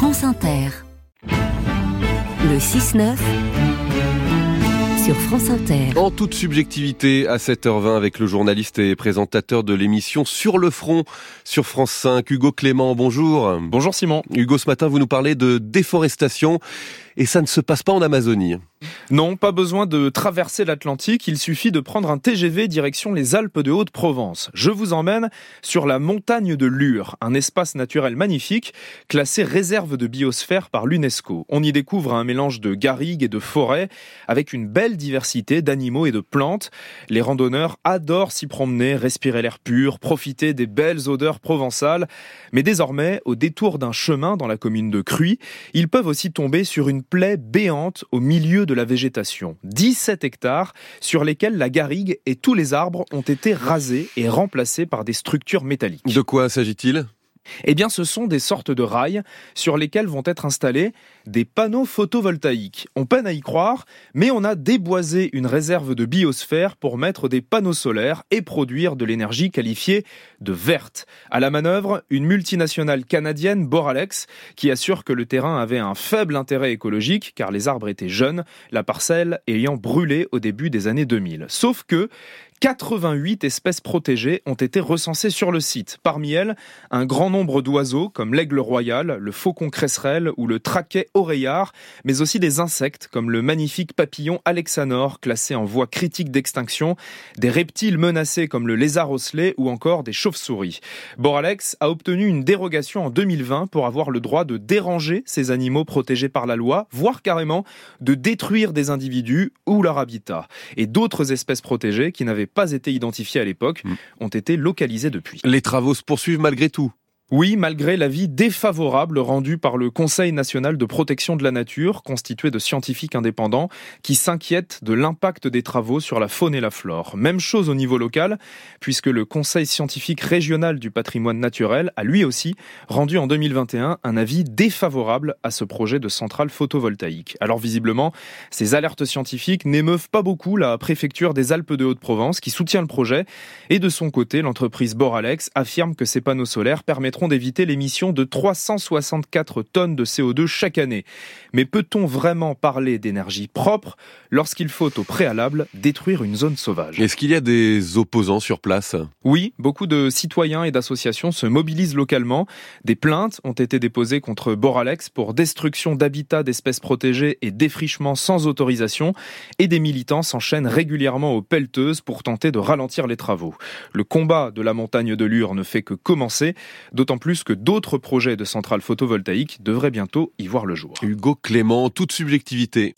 France Inter. Le 6-9 sur France Inter. En toute subjectivité, à 7h20 avec le journaliste et présentateur de l'émission Sur le front sur France 5, Hugo Clément. Bonjour. Bonjour Simon. Hugo, ce matin, vous nous parlez de déforestation et ça ne se passe pas en Amazonie. Non, pas besoin de traverser l'Atlantique, il suffit de prendre un TGV direction les Alpes de Haute-Provence. Je vous emmène sur la montagne de Lure, un espace naturel magnifique, classé réserve de biosphère par l'UNESCO. On y découvre un mélange de garrigues et de forêts, avec une belle diversité d'animaux et de plantes. Les randonneurs adorent s'y promener, respirer l'air pur, profiter des belles odeurs provençales. Mais désormais, au détour d'un chemin dans la commune de Cruy, ils peuvent aussi tomber sur une plaie béante au milieu de la végétation. 17 hectares sur lesquels la garrigue et tous les arbres ont été rasés et remplacés par des structures métalliques. De quoi s'agit-il? Eh bien, ce sont des sortes de rails sur lesquels vont être installés des panneaux photovoltaïques. On peine à y croire, mais on a déboisé une réserve de biosphère pour mettre des panneaux solaires et produire de l'énergie qualifiée de verte. À la manœuvre, une multinationale canadienne, Boralex, qui assure que le terrain avait un faible intérêt écologique car les arbres étaient jeunes, la parcelle ayant brûlé au début des années 2000. Sauf que 88 espèces protégées ont été recensées sur le site. Parmi elles, un grand nombre d'oiseaux comme l'aigle royal, le faucon cresserelle ou le traquet oreillard, mais aussi des insectes comme le magnifique papillon alexanor classé en voie critique d'extinction, des reptiles menacés comme le lézard osselet ou encore des chauves-souris. Boralex a obtenu une dérogation en 2020 pour avoir le droit de déranger ces animaux protégés par la loi, voire carrément de détruire des individus ou leur habitat. Et d'autres espèces protégées qui n'avaient pas été identifiés à l'époque mm. ont été localisés depuis. Les travaux se poursuivent malgré tout oui, malgré l'avis défavorable rendu par le Conseil national de protection de la nature, constitué de scientifiques indépendants, qui s'inquiètent de l'impact des travaux sur la faune et la flore. Même chose au niveau local, puisque le Conseil scientifique régional du patrimoine naturel a lui aussi rendu en 2021 un avis défavorable à ce projet de centrale photovoltaïque. Alors visiblement, ces alertes scientifiques n'émeuvent pas beaucoup la préfecture des Alpes de Haute-Provence qui soutient le projet, et de son côté, l'entreprise Boralex affirme que ces panneaux solaires permettront d'éviter l'émission de 364 tonnes de CO2 chaque année. Mais peut-on vraiment parler d'énergie propre lorsqu'il faut au préalable détruire une zone sauvage? Est-ce qu'il y a des opposants sur place? Oui, beaucoup de citoyens et d'associations se mobilisent localement. Des plaintes ont été déposées contre Boralex pour destruction d'habitats d'espèces protégées et défrichement sans autorisation. Et des militants s'enchaînent régulièrement aux pelleteuses pour tenter de ralentir les travaux. Le combat de la montagne de Lure ne fait que commencer, d'autant d'autant plus que d'autres projets de centrales photovoltaïques devraient bientôt y voir le jour. Hugo Clément, toute subjectivité.